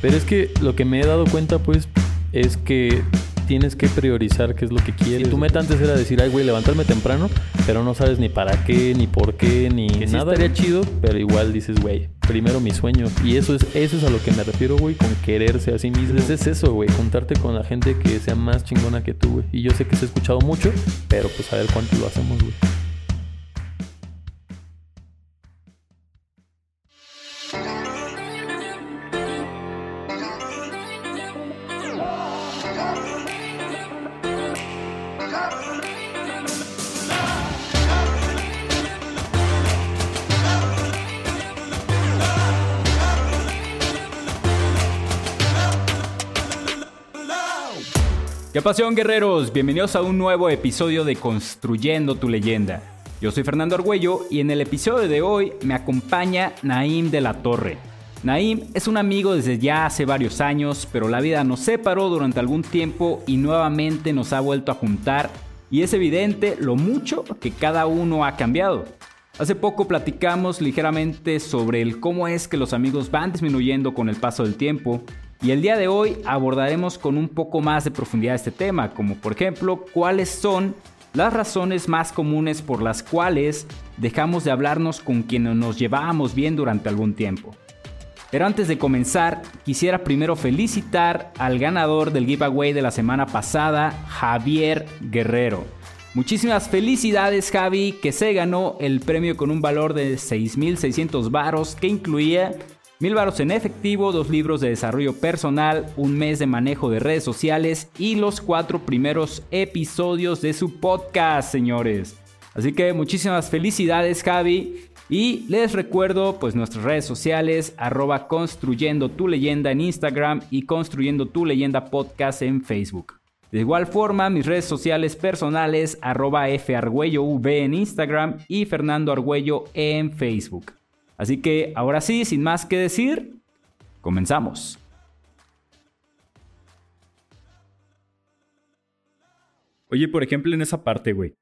Pero es que lo que me he dado cuenta, pues, es que tienes que priorizar qué es lo que quieres. tu meta antes era decir, ay, güey, levantarme temprano, pero no sabes ni para qué, ni por qué, ni nada. estaría chido, pero igual dices, güey, primero mi sueño. Y eso es, eso es a lo que me refiero, güey, con quererse a sí mismo. Es eso, güey, juntarte con la gente que sea más chingona que tú, güey. Y yo sé que se ha escuchado mucho, pero pues a ver cuánto lo hacemos, güey. ¿Qué pasión, guerreros? Bienvenidos a un nuevo episodio de Construyendo tu leyenda. Yo soy Fernando Argüello y en el episodio de hoy me acompaña Naim de la Torre. Naim es un amigo desde ya hace varios años, pero la vida nos separó durante algún tiempo y nuevamente nos ha vuelto a juntar y es evidente lo mucho que cada uno ha cambiado. Hace poco platicamos ligeramente sobre el cómo es que los amigos van disminuyendo con el paso del tiempo y el día de hoy abordaremos con un poco más de profundidad este tema, como por ejemplo cuáles son las razones más comunes por las cuales dejamos de hablarnos con quienes nos llevábamos bien durante algún tiempo. Pero antes de comenzar, quisiera primero felicitar al ganador del giveaway de la semana pasada, Javier Guerrero. Muchísimas felicidades Javi, que se ganó el premio con un valor de 6.600 varos que incluía Mil baros en efectivo, dos libros de desarrollo personal, un mes de manejo de redes sociales y los cuatro primeros episodios de su podcast, señores. Así que muchísimas felicidades, Javi. Y les recuerdo pues nuestras redes sociales, arroba construyendo tu leyenda en Instagram y construyendo tu leyenda podcast en Facebook. De igual forma, mis redes sociales personales, arroba fargüello en Instagram y Fernando Argüello en Facebook. Así que ahora sí, sin más que decir, comenzamos. Oye, por ejemplo, en esa parte, güey.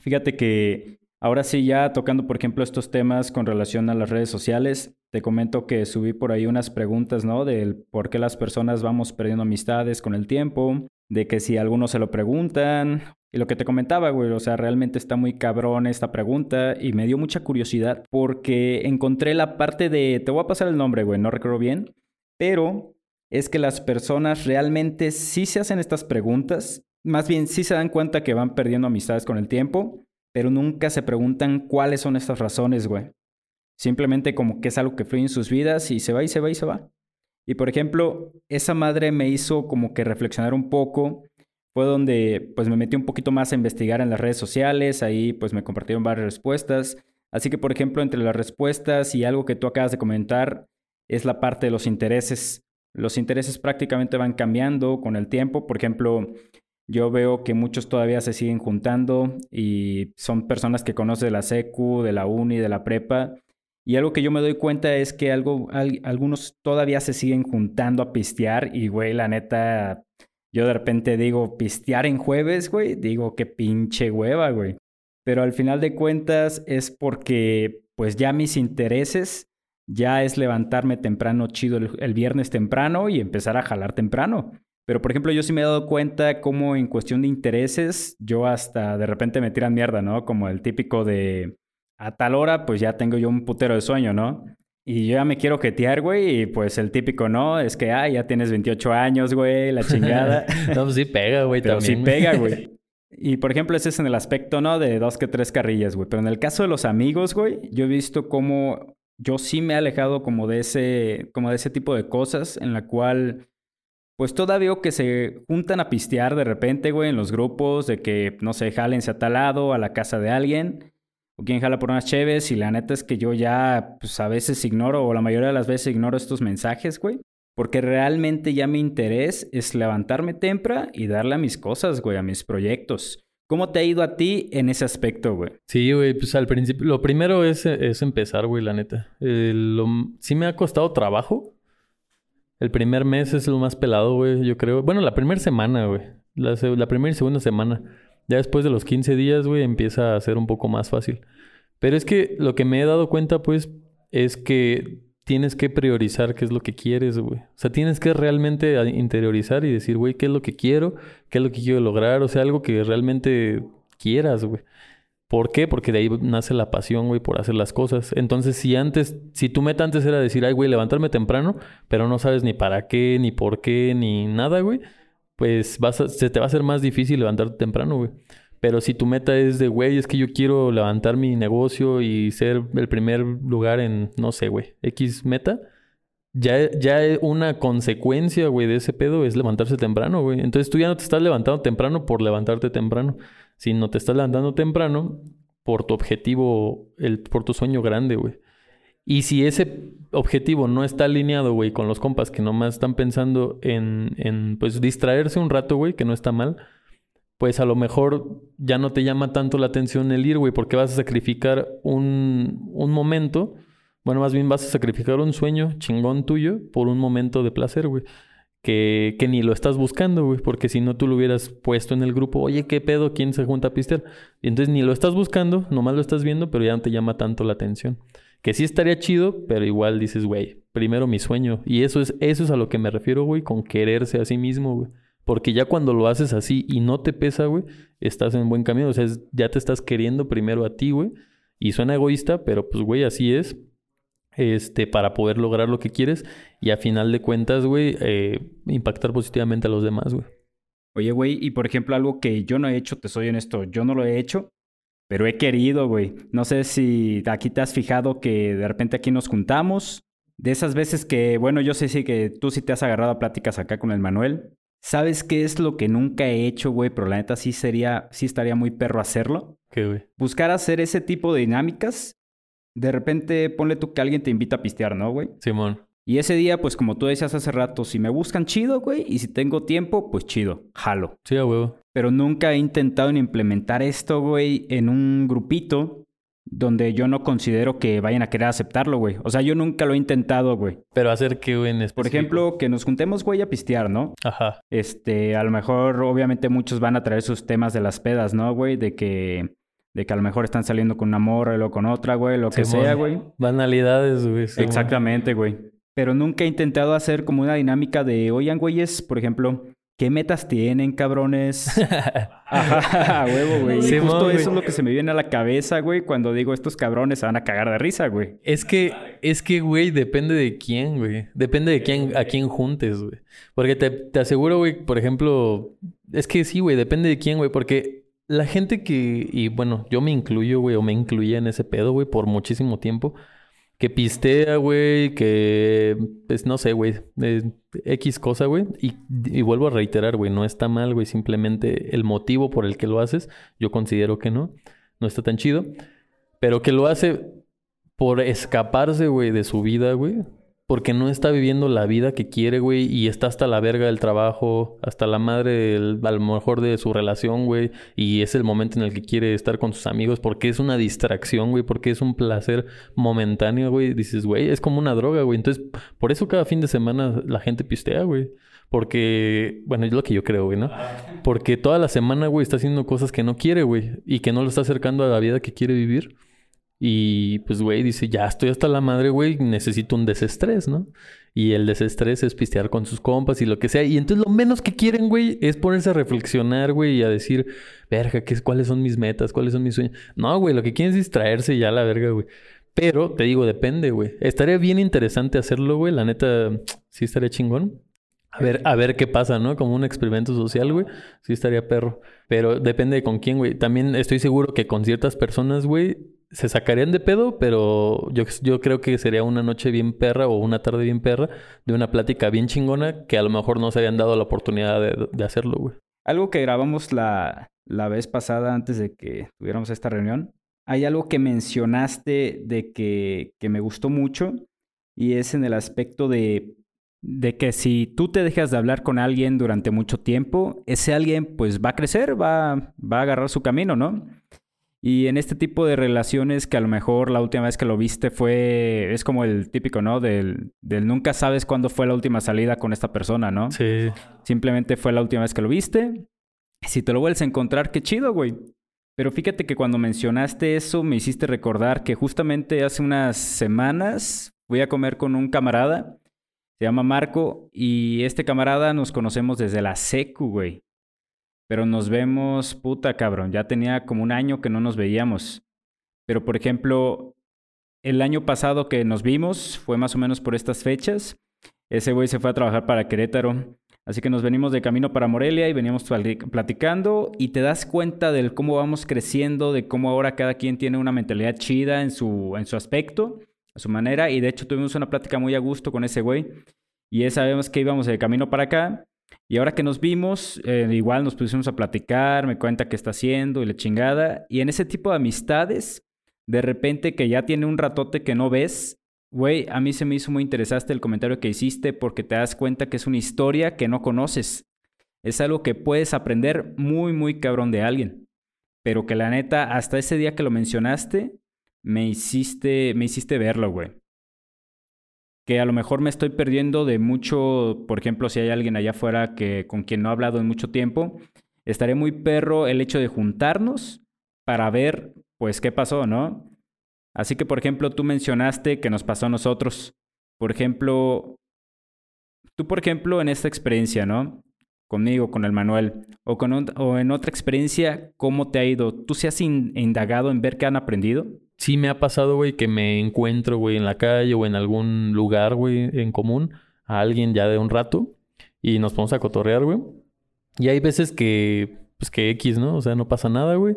Fíjate que ahora sí, ya tocando, por ejemplo, estos temas con relación a las redes sociales, te comento que subí por ahí unas preguntas, ¿no? Del por qué las personas vamos perdiendo amistades con el tiempo, de que si algunos se lo preguntan y lo que te comentaba, güey, o sea, realmente está muy cabrón esta pregunta y me dio mucha curiosidad porque encontré la parte de, te voy a pasar el nombre, güey, no recuerdo bien, pero es que las personas realmente sí se hacen estas preguntas, más bien sí se dan cuenta que van perdiendo amistades con el tiempo, pero nunca se preguntan cuáles son estas razones, güey. Simplemente como que es algo que fluye en sus vidas y se va y se va y se va. Y por ejemplo, esa madre me hizo como que reflexionar un poco fue donde pues me metí un poquito más a investigar en las redes sociales, ahí pues me compartieron varias respuestas. Así que por ejemplo, entre las respuestas y algo que tú acabas de comentar es la parte de los intereses. Los intereses prácticamente van cambiando con el tiempo. Por ejemplo, yo veo que muchos todavía se siguen juntando y son personas que conocen de la secu, de la uni, de la prepa. Y algo que yo me doy cuenta es que algo, algunos todavía se siguen juntando a pistear y, güey, la neta, yo de repente digo, pistear en jueves, güey, digo, qué pinche hueva, güey. Pero al final de cuentas es porque, pues ya mis intereses ya es levantarme temprano chido el, viernes temprano y empezar a jalar temprano. Pero por ejemplo, yo sí me he dado cuenta cómo en cuestión de intereses, yo hasta de repente me tiran mierda, ¿no? Como el típico de a tal hora, pues ya tengo yo un putero de sueño, ¿no? Y yo ya me quiero jetear, güey, y pues el típico, ¿no? Es que, ah, ya tienes 28 años, güey, la chingada. no, pues sí pega, güey, Pero sí pega, güey. Y por ejemplo, ese es en el aspecto, ¿no? De dos que tres carrillas, güey. Pero en el caso de los amigos, güey, yo he visto cómo yo sí me he alejado como de ese, como de ese tipo de cosas en la cual, pues todavía que se juntan a pistear de repente, güey, en los grupos, de que, no sé, jálense a tal lado, a la casa de alguien o quién jala por unas cheves y la neta es que yo ya pues a veces ignoro o la mayoría de las veces ignoro estos mensajes, güey. Porque realmente ya mi interés es levantarme temprano y darle a mis cosas, güey, a mis proyectos. ¿Cómo te ha ido a ti en ese aspecto, güey? Sí, güey, pues al principio, lo primero es, es empezar, güey, la neta. sí me ha costado trabajo. El primer mes es lo más pelado, güey, yo creo. Bueno, la primera semana, güey. La, la primera y segunda semana. Ya después de los 15 días, güey, empieza a ser un poco más fácil. Pero es que lo que me he dado cuenta, pues, es que tienes que priorizar qué es lo que quieres, güey. O sea, tienes que realmente interiorizar y decir, güey, qué es lo que quiero, qué es lo que quiero lograr, o sea, algo que realmente quieras, güey. ¿Por qué? Porque de ahí nace la pasión, güey, por hacer las cosas. Entonces, si antes, si tu meta antes era decir, ay, güey, levantarme temprano, pero no sabes ni para qué, ni por qué, ni nada, güey, pues vas se te va a hacer más difícil levantarte temprano, güey. Pero si tu meta es de, güey, es que yo quiero levantar mi negocio y ser el primer lugar en, no sé, güey, X meta, ya, ya una consecuencia, güey, de ese pedo es levantarse temprano, güey. Entonces tú ya no te estás levantando temprano por levantarte temprano, sino te estás levantando temprano por tu objetivo, el, por tu sueño grande, güey. Y si ese objetivo no está alineado, güey, con los compas que nomás están pensando en, en pues, distraerse un rato, güey, que no está mal, pues a lo mejor ya no te llama tanto la atención el ir, güey, porque vas a sacrificar un, un momento, bueno, más bien vas a sacrificar un sueño chingón tuyo por un momento de placer, güey. Que, que, ni lo estás buscando, güey, porque si no tú lo hubieras puesto en el grupo, oye, ¿qué pedo? ¿Quién se junta a pistear? Y entonces ni lo estás buscando, nomás lo estás viendo, pero ya no te llama tanto la atención. Que sí estaría chido, pero igual dices, güey, primero mi sueño. Y eso es, eso es a lo que me refiero, güey, con quererse a sí mismo, güey. Porque ya cuando lo haces así y no te pesa, güey, estás en buen camino. O sea, ya te estás queriendo primero a ti, güey. Y suena egoísta, pero pues, güey, así es. Este, para poder lograr lo que quieres. Y a final de cuentas, güey, eh, impactar positivamente a los demás, güey. Oye, güey, y por ejemplo, algo que yo no he hecho, te soy honesto, yo no lo he hecho, pero he querido, güey. No sé si aquí te has fijado que de repente aquí nos juntamos. De esas veces que, bueno, yo sé sí que tú sí te has agarrado a pláticas acá con el Manuel. ¿Sabes qué es lo que nunca he hecho, güey? Pero la neta sí sería, sí estaría muy perro hacerlo. ¿Qué, güey? Buscar hacer ese tipo de dinámicas. De repente, ponle tú que alguien te invita a pistear, ¿no, güey? Simón. Y ese día, pues como tú decías hace rato, si me buscan chido, güey, y si tengo tiempo, pues chido, jalo. Sí, a huevo. Pero nunca he intentado implementar esto, güey, en un grupito donde yo no considero que vayan a querer aceptarlo, güey. O sea, yo nunca lo he intentado, güey. Pero hacer que, güey, en Por ejemplo, que nos juntemos, güey, a pistear, ¿no? Ajá. Este, a lo mejor, obviamente, muchos van a traer sus temas de las pedas, ¿no, güey? De que... De que a lo mejor están saliendo con una morra o con otra, güey, lo que sea, güey. Banalidades, güey. Exactamente, güey. Pero nunca he intentado hacer como una dinámica de, oigan, güeyes, por ejemplo, ¿Qué metas tienen, cabrones? Ajá, huevo, güey. Sí, justo eso es lo que se me viene a la cabeza, güey, cuando digo estos cabrones se van a cagar de risa, güey. Es que, es que, güey, depende de quién, güey. Depende de quién, a quién juntes, güey. Porque te, te aseguro, güey, por ejemplo, es que sí, güey, depende de quién, güey, porque la gente que, y bueno, yo me incluyo, güey, o me incluía en ese pedo, güey, por muchísimo tiempo que pistea, güey, que, pues no sé, güey, X cosa, güey. Y, y, vuelvo a reiterar, güey, no está mal, güey, simplemente el motivo por el que lo haces, yo considero que no, no está tan chido. Pero que lo hace por escaparse, güey, de su vida, güey, porque no está viviendo la vida que quiere, güey, y está hasta la verga del trabajo, hasta la madre, a lo mejor de su relación, güey, y es el momento en el que quiere estar con sus amigos, porque es una distracción, güey, porque es un placer momentáneo, güey. Dices, güey, es como una droga, güey. Entonces, por eso cada fin de semana la gente pistea, güey. Porque, bueno, es lo que yo creo, güey, ¿no? Porque toda la semana, güey, está haciendo cosas que no quiere, güey, y que no lo está acercando a la vida que quiere vivir. Y pues, güey, dice, ya estoy hasta la madre, güey, necesito un desestrés, ¿no? Y el desestrés es pistear con sus compas y lo que sea. Y entonces lo menos que quieren, güey, es ponerse a reflexionar, güey, y a decir, verga, ¿qué, ¿cuáles son mis metas? ¿Cuáles son mis sueños? No, güey, lo que quieren es distraerse ya la verga, güey. Pero, te digo, depende, güey. Estaría bien interesante hacerlo, güey. La neta, sí estaría chingón. A ver, a ver qué pasa, ¿no? Como un experimento social, güey. Sí estaría perro. Pero depende de con quién, güey. También estoy seguro que con ciertas personas, güey, se sacarían de pedo, pero yo, yo creo que sería una noche bien perra o una tarde bien perra de una plática bien chingona que a lo mejor no se habían dado la oportunidad de, hacerlo, güey. Algo que grabamos la, la vez pasada antes de que tuviéramos esta reunión, hay algo que mencionaste de que, que me gustó mucho y es en el aspecto de, de que si tú te dejas de hablar con alguien durante mucho tiempo, ese alguien pues va a crecer, va, va a agarrar su camino, ¿no? Y en este tipo de relaciones que a lo mejor la última vez que lo viste fue, es como el típico, ¿no? Del, del nunca sabes cuándo fue la última salida con esta persona, ¿no? Sí. Simplemente fue la última vez que lo viste. Si te lo vuelves a encontrar, qué chido, güey. Pero fíjate que cuando mencionaste eso me hiciste recordar que justamente hace unas semanas, Voy a comer con un camarada, se llama Marco, y este camarada nos conocemos desde la secu, güey. Pero nos vemos, puta cabrón, ya tenía como un año que no nos veíamos. Pero por ejemplo, el año pasado que nos vimos fue más o menos por estas fechas. Ese güey se fue a trabajar para Querétaro. Así que nos venimos de camino para Morelia y veníamos platicando y te das cuenta del cómo vamos creciendo, de cómo ahora cada quien tiene una mentalidad chida en su, en su aspecto, a su manera. Y de hecho tuvimos una plática muy a gusto con ese güey. Y ya sabemos que íbamos de camino para acá. Y ahora que nos vimos, eh, igual nos pusimos a platicar, me cuenta qué está haciendo y la chingada. Y en ese tipo de amistades, de repente que ya tiene un ratote que no ves, güey, a mí se me hizo muy interesante el comentario que hiciste porque te das cuenta que es una historia que no conoces. Es algo que puedes aprender muy, muy cabrón de alguien. Pero que la neta, hasta ese día que lo mencionaste, me hiciste, me hiciste verlo, güey que a lo mejor me estoy perdiendo de mucho, por ejemplo, si hay alguien allá afuera que con quien no he hablado en mucho tiempo, estaré muy perro el hecho de juntarnos para ver pues qué pasó, ¿no? Así que, por ejemplo, tú mencionaste que nos pasó a nosotros. Por ejemplo, tú, por ejemplo, en esta experiencia, ¿no? Conmigo, con el Manuel, o, con o en otra experiencia, ¿cómo te ha ido? ¿Tú se has indagado en ver qué han aprendido? Sí me ha pasado, güey, que me encuentro, güey, en la calle o en algún lugar, güey, en común, a alguien ya de un rato y nos ponemos a cotorrear, güey. Y hay veces que, pues que X, ¿no? O sea, no pasa nada, güey.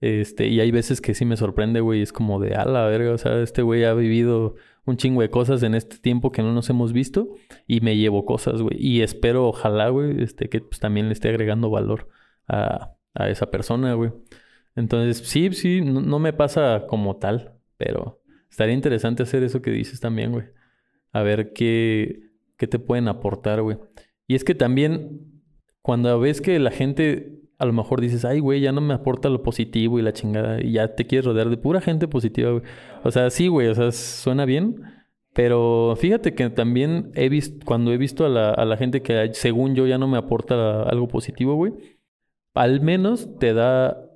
Este, y hay veces que sí me sorprende, güey, es como de, a la verga, o sea, este güey ha vivido un chingo de cosas en este tiempo que no nos hemos visto y me llevo cosas, güey. Y espero, ojalá, güey, este, que pues, también le esté agregando valor a, a esa persona, güey. Entonces, sí, sí, no, me pasa como tal, pero estaría interesante hacer eso que dices también, güey. A ver qué, qué te pueden aportar, güey. Y es que también, cuando ves que la gente a lo mejor dices, ay, güey, ya no me aporta lo positivo y la chingada, y ya te quieres rodear de pura gente positiva, güey. O sea, sí, güey, o sea, suena bien, pero fíjate que también he visto, cuando he visto a la, a la gente que según yo ya no me aporta algo positivo, güey, al menos te da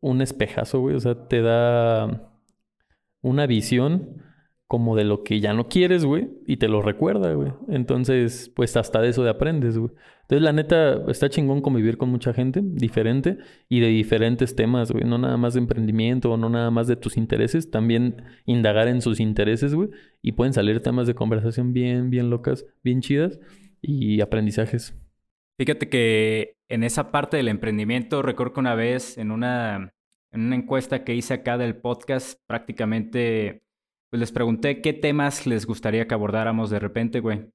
un espejazo, güey. O sea, te da una visión como de lo que ya no quieres, güey, y te lo recuerda, güey. Entonces, pues hasta de eso de aprendes, güey. Entonces, la neta, está chingón convivir con mucha gente diferente y de diferentes temas, güey. No nada más de emprendimiento, o no nada más de tus intereses, también indagar en sus intereses, güey. Y pueden salir temas de conversación bien, bien locas, bien chidas y aprendizajes. Fíjate que en esa parte del emprendimiento, recuerdo que una vez en una, en una encuesta que hice acá del podcast, prácticamente pues les pregunté qué temas les gustaría que abordáramos de repente, güey.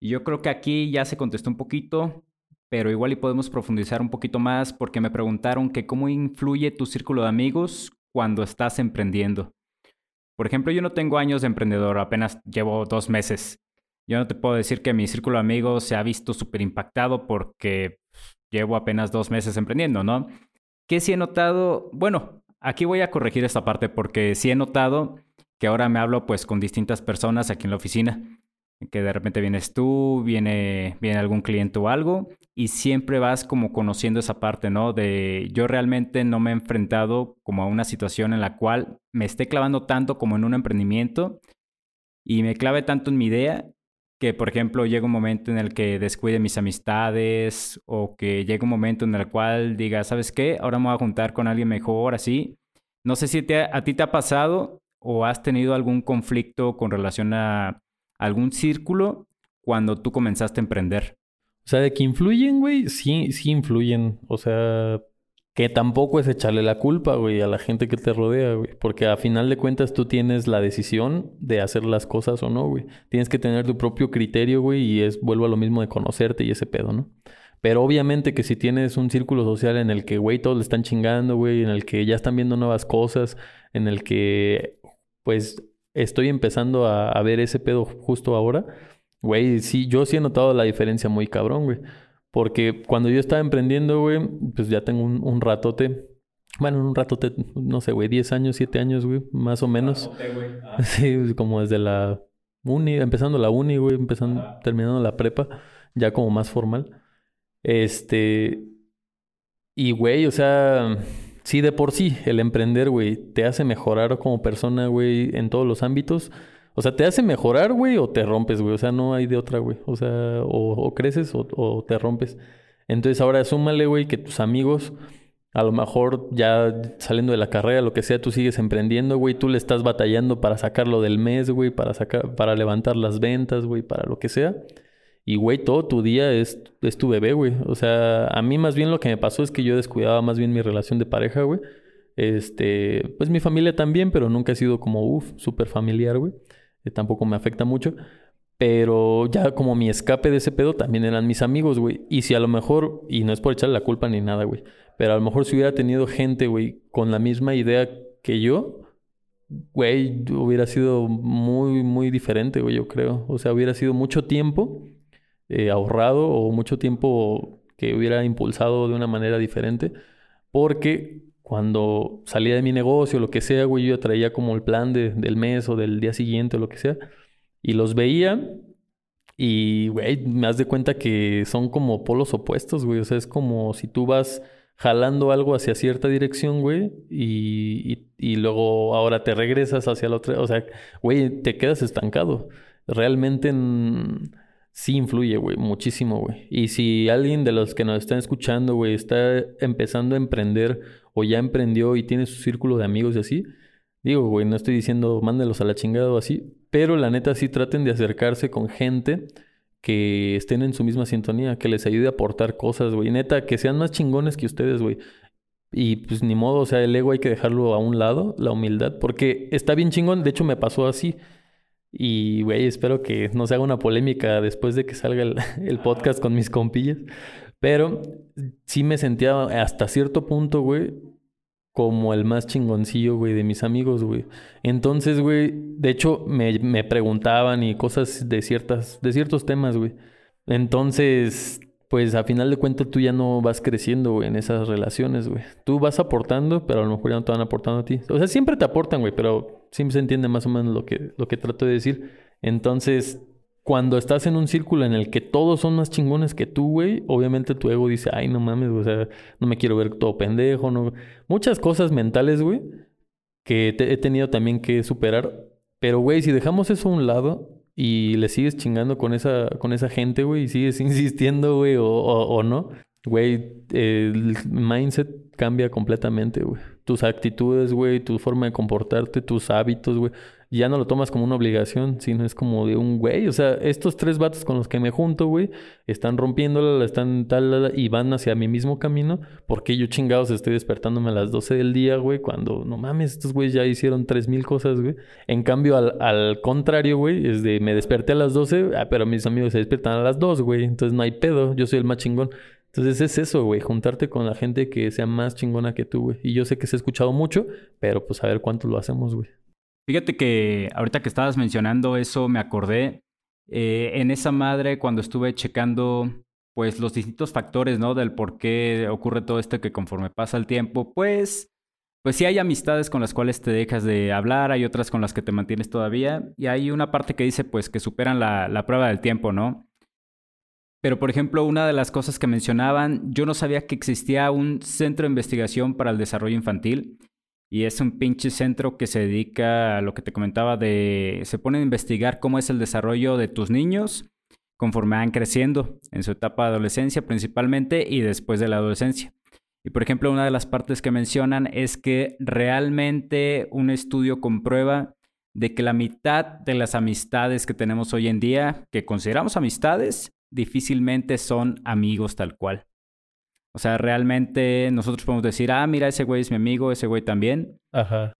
Y yo creo que aquí ya se contestó un poquito, pero igual y podemos profundizar un poquito más porque me preguntaron que cómo influye tu círculo de amigos cuando estás emprendiendo. Por ejemplo, yo no tengo años de emprendedor, apenas llevo dos meses. Yo no te puedo decir que mi círculo de amigos se ha visto súper impactado porque llevo apenas dos meses emprendiendo, ¿no? ¿Qué sí he notado? Bueno, aquí voy a corregir esta parte porque sí he notado que ahora me hablo pues con distintas personas aquí en la oficina, que de repente vienes tú, viene, viene algún cliente o algo, y siempre vas como conociendo esa parte, ¿no? De yo realmente no me he enfrentado como a una situación en la cual me esté clavando tanto como en un emprendimiento y me clave tanto en mi idea que, por ejemplo, llega un momento en el que descuide mis amistades o que llega un momento en el cual diga, ¿sabes qué? Ahora me voy a juntar con alguien mejor, así. No sé si a ti te ha pasado o has tenido algún conflicto con relación a algún círculo cuando tú comenzaste a emprender. O sea, de que influyen, güey, sí, sí influyen. O sea, que tampoco es echarle la culpa, güey, a la gente que te rodea, güey. Porque a final de cuentas tú tienes la decisión de hacer las cosas o no, güey. Tienes que tener tu propio criterio, güey, y es, vuelvo a lo mismo de conocerte y ese pedo, ¿no? Pero obviamente que si tienes un círculo social en el que, güey, todos le están chingando, güey, en el que ya están viendo nuevas cosas, en el que, pues, estoy empezando a, ver ese pedo justo ahora, güey, sí, yo sí he notado la diferencia muy cabrón, güey. Porque cuando yo estaba emprendiendo, güey, pues ya tengo un, ratote. Bueno, un ratote, no sé, güey, 10 años, 7 años, güey, más o menos. Ah. Sí, como desde la uni, empezando la uni, güey, empezando, terminando la prepa, ya como más formal. Este. Y, güey, o sea, sí, de por sí, el emprender, güey, te hace mejorar como persona, güey, en todos los ámbitos. O sea, te hace mejorar, güey, o te rompes, güey. O sea, no hay de otra, güey. O sea, o, creces o, te rompes. Entonces ahora súmale, güey, que tus amigos, a lo mejor ya saliendo de la carrera, lo que sea, tú sigues emprendiendo, güey. Tú le estás batallando para sacarlo del mes, güey, para, sacar, para levantar las ventas, güey, para lo que sea. Y, güey, todo tu día es, es tu bebé, güey. O sea, a mí más bien lo que me pasó es que yo descuidaba más bien mi relación de pareja, güey. Este, pues mi familia también, pero nunca ha sido como, uff, súper familiar, güey. Eh, tampoco me afecta mucho. Pero ya como mi escape de ese pedo también eran mis amigos, güey. Y si a lo mejor, y no es por echarle la culpa ni nada, güey. Pero a lo mejor si hubiera tenido gente, güey, con la misma idea que yo, güey, hubiera sido muy, muy diferente, güey, yo creo. O sea, hubiera sido mucho tiempo eh, ahorrado o mucho tiempo que hubiera impulsado de una manera diferente. Porque cuando salía de mi negocio, lo que sea, güey, yo traía como el plan de, del mes o del día siguiente o lo que sea. Y los veía y, güey, me das de cuenta que son como polos opuestos, güey. O sea, es como si tú vas jalando algo hacia cierta dirección, güey, y, y, luego ahora te regresas hacia la otra. O sea, güey, te quedas estancado. Realmente sí influye, güey, muchísimo, güey. Y si alguien de los que nos están escuchando, güey, está empezando a emprender o ya emprendió y tiene su círculo de amigos y así, digo, güey, no estoy diciendo mándelos a la chingada o así, pero la neta sí traten de acercarse con gente que estén en su misma sintonía, que les ayude a aportar cosas, güey. Neta, que sean más chingones que ustedes, güey. Y pues ni modo, o sea, el ego hay que dejarlo a un lado, la humildad, porque está bien chingón, de hecho me pasó así. Y, güey, espero que no se haga una polémica después de que salga el, el podcast con mis compillas. Pero sí me sentía hasta cierto punto, güey, como el más chingoncillo, güey, de mis amigos, güey. Entonces, güey, de hecho, me, me, preguntaban y cosas de ciertas, de ciertos temas, güey. Entonces, pues a final de cuentas tú ya no vas creciendo, güey, en esas relaciones, güey. Tú vas aportando, pero a lo mejor ya no te van aportando a ti. O sea, siempre te aportan, güey, pero siempre se entiende más o menos lo que, lo que trato de decir. Entonces, cuando estás en un círculo en el que todos son más chingones que tú, güey, obviamente tu ego dice, ay, no mames, o sea, no me quiero ver todo pendejo, no. Muchas cosas mentales, güey, que he tenido también que superar. Pero, güey, si dejamos eso a un lado y le sigues chingando con esa, con esa gente, güey, y sigues insistiendo, güey, o no, güey, el mindset cambia completamente, güey. Tus actitudes, güey, tu forma de comportarte, tus hábitos, güey ya no lo tomas como una obligación, sino es como de un güey. O sea, estos tres vatos con los que me junto, güey, están rompiéndola, están tal, y van hacia mi mismo camino. porque yo chingados estoy despertándome a las 12 del día, güey? Cuando, no mames, estos güeyes ya hicieron tres mil cosas, güey. En cambio, al, al contrario, güey, es de me desperté a las 12, ah, pero mis amigos se despiertan a las 2, güey. Entonces no hay pedo, yo soy el más chingón. Entonces es eso, güey, juntarte con la gente que sea más chingona que tú, güey. Y yo sé que se ha escuchado mucho, pero pues a ver cuánto lo hacemos, güey. Fíjate que ahorita que estabas mencionando eso, me acordé eh, en esa madre cuando estuve checando pues los distintos factores, ¿no? Del por qué ocurre todo esto que conforme pasa el tiempo, pues, pues sí hay amistades con las cuales te dejas de hablar, hay otras con las que te mantienes todavía, y hay una parte que dice pues que superan la, la prueba del tiempo, ¿no? Pero, por ejemplo, una de las cosas que mencionaban, yo no sabía que existía un centro de investigación para el desarrollo infantil y es un pinche centro que se dedica a lo que te comentaba de... Se pone a investigar cómo es el desarrollo de tus niños conforme van creciendo en su etapa de adolescencia principalmente y después de la adolescencia. Y por ejemplo, una de las partes que mencionan es que realmente un estudio comprueba de que la mitad de las amistades que tenemos hoy en día, que consideramos amistades, difícilmente son amigos tal cual. O sea, realmente nosotros podemos decir, ah, mira, ese güey es mi amigo, ese güey también. Ajá.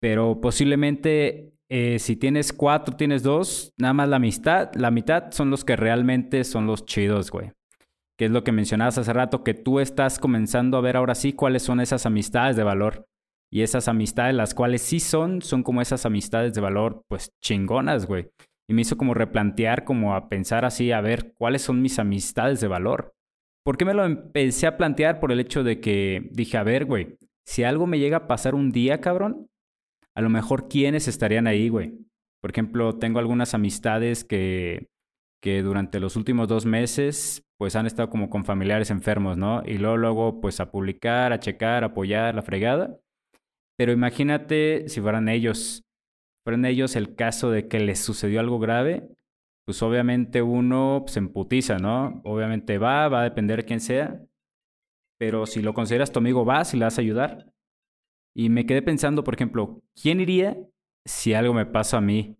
Pero posiblemente eh, si tienes cuatro, tienes dos, nada más la amistad, la mitad son los que realmente son los chidos, güey. Que es lo que mencionabas hace rato, que tú estás comenzando a ver ahora sí cuáles son esas amistades de valor. Y esas amistades, las cuales sí son, son como esas amistades de valor, pues chingonas, güey. Y me hizo como replantear, como a pensar así, a ver, ¿cuáles son mis amistades de valor? ¿Por qué me lo empecé a plantear? Por el hecho de que dije, a ver, güey, si algo me llega a pasar un día, cabrón, a lo mejor quiénes estarían ahí, güey. Por ejemplo, tengo algunas amistades que, que durante los últimos dos meses, pues han estado como con familiares enfermos, ¿no? Y luego, luego, pues a publicar, a checar, a apoyar, la fregada. Pero imagínate si fueran ellos. fueron ellos el caso de que les sucedió algo grave, pues obviamente uno se emputiza, ¿no? Obviamente va, va a depender de quién sea, pero si lo consideras tu amigo, vas y le vas a ayudar. Y me quedé pensando, por ejemplo, ¿quién iría si algo me pasa a mí?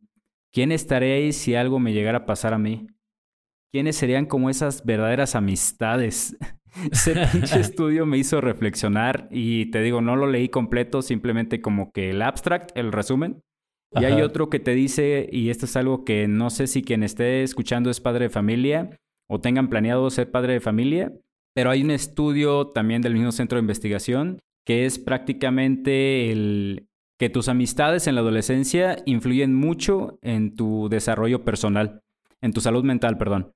¿Quién estaría ahí si algo me llegara a pasar a mí? ¿Quiénes serían como esas verdaderas amistades? Ese pinche estudio me hizo reflexionar y te digo, no lo leí completo, simplemente como que el abstract, el resumen, y hay otro que te dice, y esto es algo que no sé si quien esté escuchando es padre de familia o tengan planeado ser padre de familia, pero hay un estudio también del mismo centro de investigación que es prácticamente el que tus amistades en la adolescencia influyen mucho en tu desarrollo personal, en tu salud mental, perdón.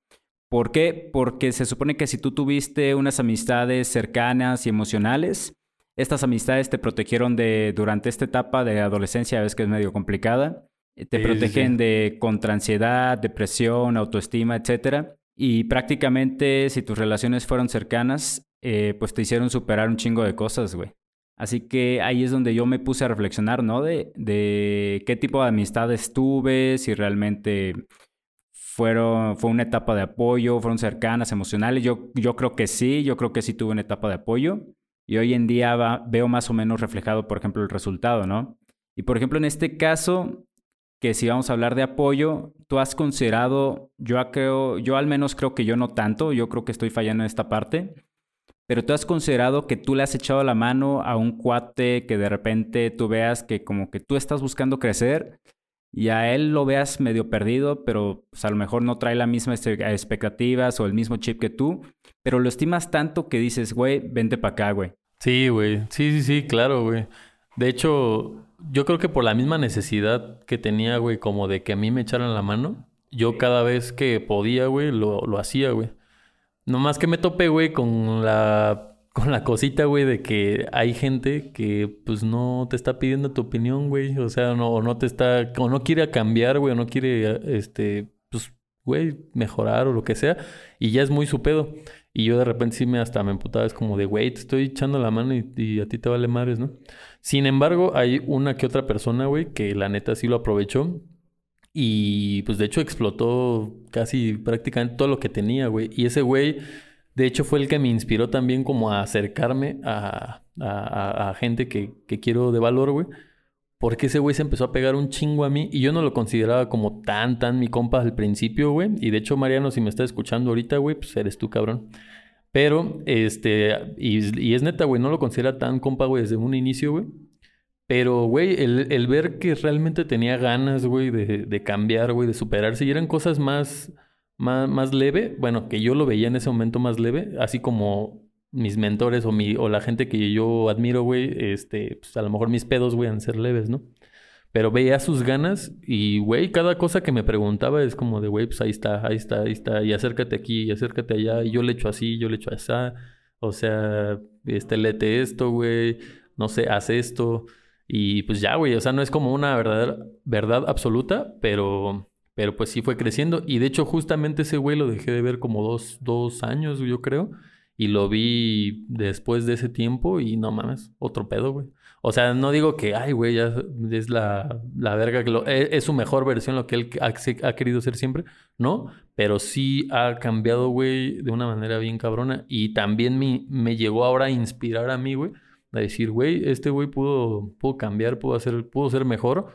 ¿Por qué? Porque se supone que si tú tuviste unas amistades cercanas y emocionales, estas amistades te protegieron de durante esta etapa de adolescencia, ves que es medio complicada. Eh, te protegen de contra ansiedad, depresión, autoestima, etc. Y prácticamente si tus relaciones fueron cercanas, eh, pues te hicieron superar un chingo de cosas, güey. Así que ahí es donde yo me puse a reflexionar, ¿no? De, de qué tipo de amistades tuve, si realmente fueron, fue una etapa de apoyo, fueron cercanas, emocionales. Yo, yo creo que sí, yo creo que sí tuve una etapa de apoyo. Y hoy en día veo más o menos reflejado, por ejemplo, el resultado, ¿no? Y por ejemplo, en este caso, que si vamos a hablar de apoyo, tú has considerado, yo creo, yo al menos creo que yo no tanto, yo creo que estoy fallando en esta parte, pero tú has considerado que tú le has echado la mano a un cuate que de repente tú veas que como que tú estás buscando crecer y a él lo veas medio perdido, pero pues, a lo mejor no trae las mismas expectativas o el mismo chip que tú, pero lo estimas tanto que dices, güey, vente para acá, güey. Sí, güey. Sí, sí, sí, claro, güey. De hecho, yo creo que por la misma necesidad que tenía, güey, como de que a mí me echaran la mano, yo cada vez que podía, güey, lo, lo hacía, güey. Nomás que me topé, güey, con la con la cosita, güey, de que hay gente que pues no te está pidiendo tu opinión, güey. O sea, no, no te está, o no quiere cambiar, güey, o no quiere, este, pues, güey, mejorar o lo que sea. Y ya es muy su pedo. Y yo de repente sí me hasta me emputaba, es como de, güey, te estoy echando la mano y, a ti te vale madres, ¿no? Sin embargo, hay una que otra persona, güey, que la neta sí lo aprovechó. Y pues de hecho explotó casi prácticamente todo lo que tenía, güey. Y ese güey de hecho, fue el que me inspiró también como a acercarme a, a, gente que, que, quiero de valor, güey. Porque ese güey se empezó a pegar un chingo a mí y yo no lo consideraba como tan, tan mi compa al principio, güey. Y de hecho, Mariano, si me estás escuchando ahorita, güey, pues eres tú, cabrón. Pero, este, y, y es neta, güey, no lo considera tan compa, güey, desde un inicio, güey. Pero, güey, el, el, ver que realmente tenía ganas, güey, de, de cambiar, güey, de superarse. Y eran cosas más más, más leve, bueno, que yo lo veía en ese momento más leve, así como mis mentores o, mi, o la gente que yo admiro, güey, este, pues a lo mejor mis pedos, güey, han ser leves, ¿no? Pero veía sus ganas y, güey, cada cosa que me preguntaba es como de, güey, pues ahí está, ahí está, ahí está, y acércate aquí, y acércate allá, y yo le echo así, yo le echo así, o sea, este, lete esto, güey, no sé, haz esto, y pues ya, güey, o sea, no es como una verdadera, verdad absoluta, pero pero pues sí fue creciendo. Y de hecho, justamente ese güey lo dejé de ver como dos, dos años, yo creo. Y lo vi después de ese tiempo y no mames, otro pedo, güey. O sea, no digo que, ay, güey, ya es la, la verga, que lo, e, es, su mejor versión, lo que él ha, ha, querido ser siempre, ¿no? Pero sí ha cambiado, güey, de una manera bien cabrona. Y también me, me llegó ahora a inspirar a mí, güey, a decir, güey, este güey pudo, pudo cambiar, pudo, hacer, pudo ser mejor.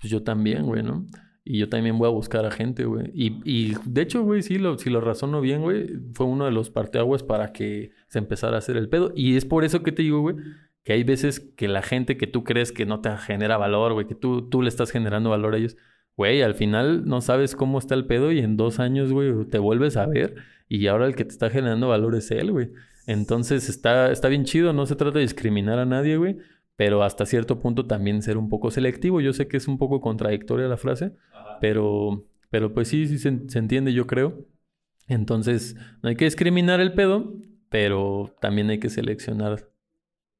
Pues yo también, güey, ¿no? Y yo también voy a buscar a gente, güey. Y, y de hecho, güey, sí, lo, si lo razono bien, güey, fue uno de los parteaguas para que se empezara a hacer el pedo. Y es por eso que te digo, güey, que hay veces que la gente que tú crees que no te genera valor, güey, que tú, tú le estás generando valor a ellos, güey, al final no sabes cómo está el pedo y en dos años, güey, te vuelves a ver y ahora el que te está generando valor es él, güey. Entonces está, está bien chido, no se trata de discriminar a nadie, güey pero hasta cierto punto también ser un poco selectivo. Yo sé que es un poco contradictoria la frase, pero, pero pues sí, sí se, entiende, yo creo. Entonces, no hay que discriminar el pedo, pero también hay que seleccionar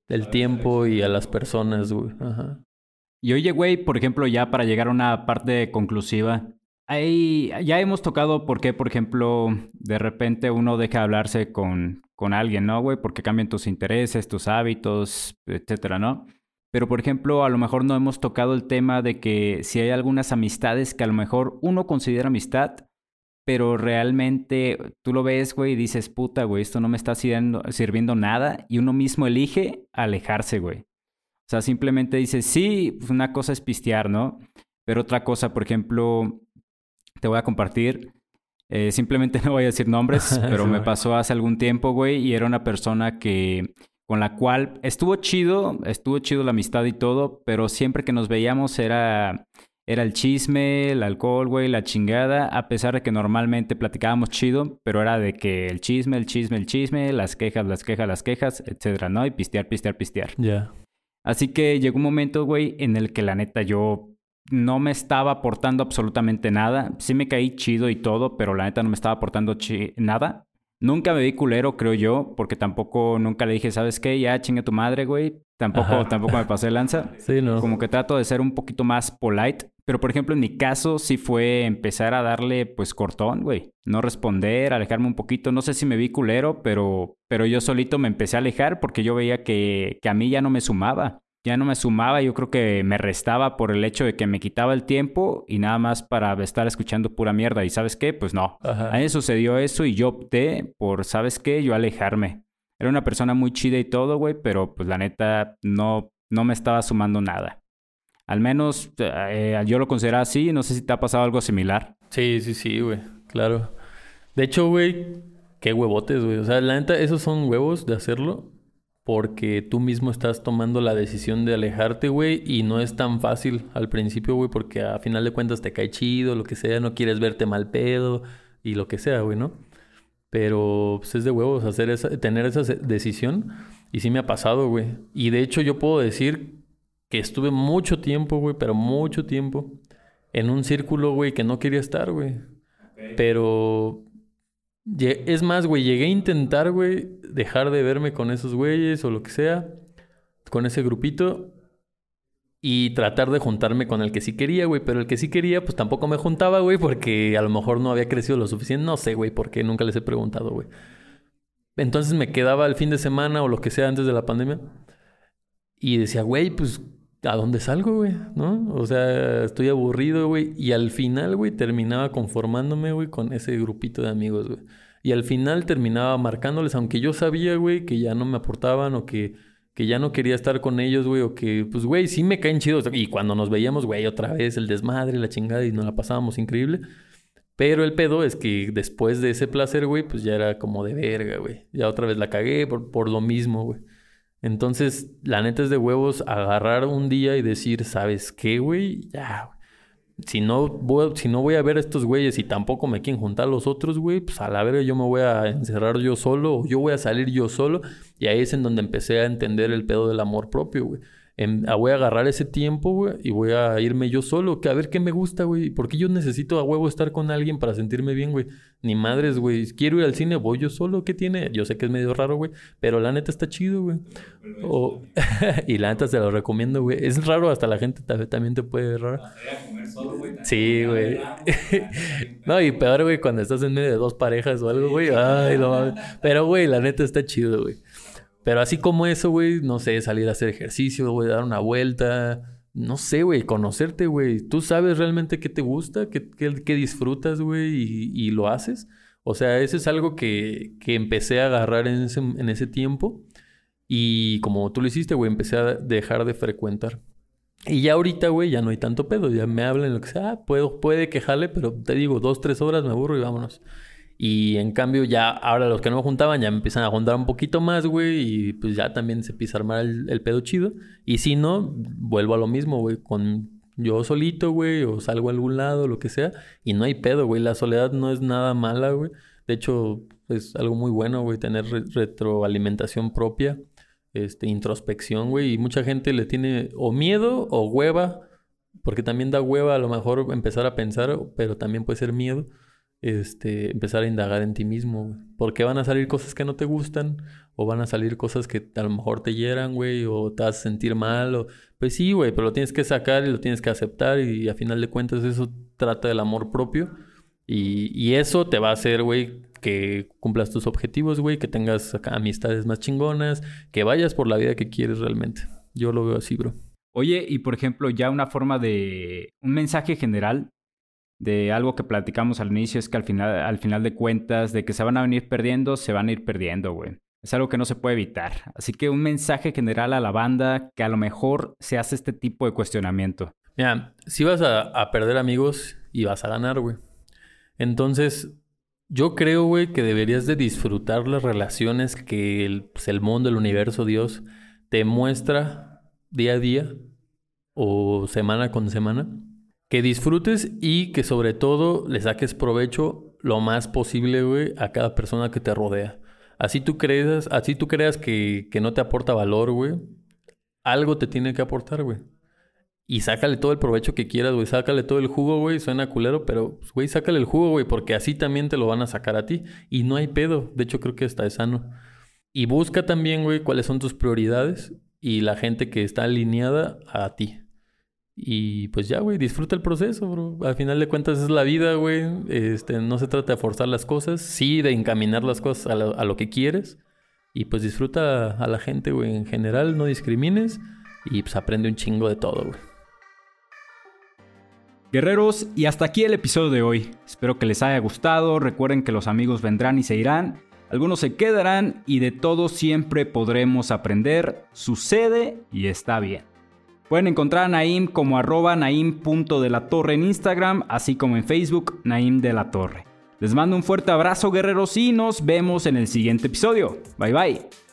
el tiempo y a las personas, güey. Ajá. Y oye, güey, por ejemplo, ya para llegar a una parte conclusiva, ahí ya hemos tocado por qué, por ejemplo, de repente uno deja de hablarse con, con alguien, ¿no, güey? Porque cambian tus intereses, tus hábitos, etcétera, ¿no? pero por ejemplo, a lo mejor no hemos tocado el tema de que si hay algunas amistades que a lo mejor uno considera amistad, pero realmente tú lo ves, güey, y dices, puta, güey, esto no me está sirviendo, nada, y uno mismo elige alejarse, güey. O sea, simplemente dices, sí, pues una cosa es pistear, ¿no? Pero otra cosa, por ejemplo, te voy a compartir, eh, simplemente no voy a decir nombres, pero me pasó hace algún tiempo, güey, y era una persona que con la cual estuvo chido, estuvo chido la amistad y todo, pero siempre que nos veíamos era era el chisme, el alcohol, güey, la chingada, a pesar de que normalmente platicábamos chido, pero era de que el chisme, el chisme, el chisme, las quejas, las quejas, las quejas, etcétera, ¿no? Y pistear, pistear, pistear. Ya. Así que llegó un momento, güey, en el que la neta yo no me estaba aportando absolutamente nada. Sí me caí chido y todo, pero la neta no me estaba aportando nada. Nunca me vi culero, creo yo, porque tampoco nunca le dije, ¿sabes qué? Ya chingue tu madre, güey. Tampoco, tampoco me pasé lanza. Sí, no. Como que trato de ser un poquito más polite. Pero, por ejemplo, en mi caso sí fue empezar a darle, pues, cortón, güey. No responder, alejarme un poquito. No sé si me vi culero, pero, pero yo solito me empecé a alejar porque yo veía que, que a mí ya no me sumaba ya no me sumaba, yo creo que me restaba por el hecho de que me quitaba el tiempo y nada más para estar escuchando pura mierda. ¿Y sabes qué? Pues no. A mí sucedió eso y yo opté por, ¿sabes qué? Yo alejarme. Era una persona muy chida y todo, güey, pero pues la neta no, no me estaba sumando nada. Al menos eh, yo lo consideraba así, no sé si te ha pasado algo similar. Sí, sí, sí, güey, claro. De hecho, güey, qué huevotes, güey. O sea, la neta, esos son huevos de hacerlo porque tú mismo estás tomando la decisión de alejarte, güey, y no es tan fácil al principio, güey, porque a final de cuentas te cae chido, lo que sea, no quieres verte mal pedo y lo que sea, güey, ¿no? Pero pues, es de huevos hacer esa, tener esa decisión y sí me ha pasado, güey. Y de hecho yo puedo decir que estuve mucho tiempo, güey, pero mucho tiempo en un círculo, güey, que no quería estar, güey. Pero es más, güey, llegué a intentar, güey, dejar de verme con esos güeyes o lo que sea, con ese grupito, y tratar de juntarme con el que sí quería, güey. Pero el que sí quería, pues tampoco me juntaba, güey, porque a lo mejor no había crecido lo suficiente. No sé, güey, porque nunca les he preguntado, güey. Entonces me quedaba el fin de semana o lo que sea antes de la pandemia. Y decía, güey, pues, ¿a dónde salgo, güey? ¿No? O sea, estoy aburrido, güey. Y al final, güey, terminaba conformándome, güey, con ese grupito de amigos, güey. Y al final terminaba marcándoles, aunque yo sabía, güey, que ya no me aportaban o que, que ya no quería estar con ellos, güey, o que, pues, güey, sí me caen chidos. Y cuando nos veíamos, güey, otra vez el desmadre, la chingada, y nos la pasábamos increíble. Pero el pedo es que después de ese placer, güey, pues ya era como de verga, güey. Ya otra vez la cagué por, por lo mismo, güey. Entonces, la neta es de huevos agarrar un día y decir, ¿sabes qué, güey? Ya, si no, voy, si no voy a ver a estos güeyes y tampoco me quieren juntar los otros, güey, pues a la verga yo me voy a encerrar yo solo o yo voy a salir yo solo. Y ahí es en donde empecé a entender el pedo del amor propio, güey. En, voy a agarrar ese tiempo, güey, y voy a irme yo solo, que a ver qué me gusta, güey. Porque yo necesito a huevo estar con alguien para sentirme bien, güey. Ni madres, güey. Quiero ir al cine, voy yo solo, ¿qué tiene? Yo sé que es medio raro, güey, pero la neta está chido, güey. y la neta se lo recomiendo, güey. Es raro, hasta la gente también te puede raro. Sí, güey. no, y peor, güey, cuando estás en medio de dos parejas o algo, güey. Ay, no Pero, güey, la neta está chido, güey. Pero así como eso, güey, no sé, salir a hacer ejercicio, güey, dar una vuelta. No sé, güey, conocerte, güey. Tú sabes realmente qué te gusta, qué, qué, disfrutas, güey, y, lo haces. O sea, eso es algo que, que empecé a agarrar en ese, en ese tiempo. Y como tú lo hiciste, güey, empecé a dejar de frecuentar. Y ya ahorita, güey, ya no hay tanto pedo. Ya me hablan lo que sea. Ah, puedo, puede que jale, pero te digo, dos, tres horas me aburro y vámonos. Y en cambio, ya ahora los que no me juntaban ya me empiezan a juntar un poquito más, güey. Y pues ya también se empieza a armar el, pedo chido. Y si no, vuelvo a lo mismo, güey. Con yo solito, güey, o salgo a algún lado, lo que sea. Y no hay pedo, güey. La soledad no es nada mala, güey. De hecho, es algo muy bueno, güey, tener retroalimentación propia, este, introspección, güey. Y mucha gente le tiene o miedo o hueva. Porque también da hueva a lo mejor empezar a pensar, pero también puede ser miedo este, empezar a indagar en ti mismo, güey. Porque van a salir cosas que no te gustan, o van a salir cosas que a lo mejor te hieran, güey, o te vas a sentir mal, o... Pues sí, güey, pero lo tienes que sacar y lo tienes que aceptar, y a final de cuentas eso trata del amor propio. Y, y eso te va a hacer, güey, que cumplas tus objetivos, güey, que tengas amistades más chingonas, que vayas por la vida que quieres realmente. Yo lo veo así, bro. Oye, y por ejemplo, ya una forma de. un mensaje general de algo que platicamos al inicio es que al final, al final de cuentas, de que se van a venir perdiendo, se van a ir perdiendo, güey. Es algo que no se puede evitar. Así que un mensaje general a la banda que a lo mejor se hace este tipo de cuestionamiento. Mira, si vas a, perder amigos y vas a ganar, güey. Entonces, yo creo, güey, que deberías de disfrutar las relaciones que el, pues, el mundo, el universo, Dios, te muestra día a día o semana con semana que disfrutes y que sobre todo le saques provecho lo más posible, güey, a cada persona que te rodea. Así tú creas, así tú creas que, que no te aporta valor, güey. Algo te tiene que aportar, güey. Y sácale todo el provecho que quieras, güey. Sácale todo el jugo, güey. Suena culero, pero, pues, güey, sácale el jugo, güey. Porque así también te lo van a sacar a ti. Y no hay pedo. De hecho, creo que está es sano. Y busca también, güey, cuáles son tus prioridades y la gente que está alineada a ti. Y pues ya, güey, disfruta el proceso, bro. Al final de cuentas es la vida, güey. Este, no se trata de forzar las cosas, sí de encaminar las cosas a a lo que quieres. Y pues disfruta a la gente, güey. En general, no discrimines. Y pues aprende un chingo de todo, güey. Guerreros, y hasta aquí el episodio de hoy. Espero que les haya gustado. Recuerden que los amigos vendrán y se irán. Algunos se quedarán y de todo siempre podremos aprender. Sucede y está bien. Pueden encontrar a Naim como arroba naim.delatorre en Instagram, así como en Facebook, Naim de la Torre. Les mando un fuerte abrazo guerreros y nos vemos en el siguiente episodio. Bye bye.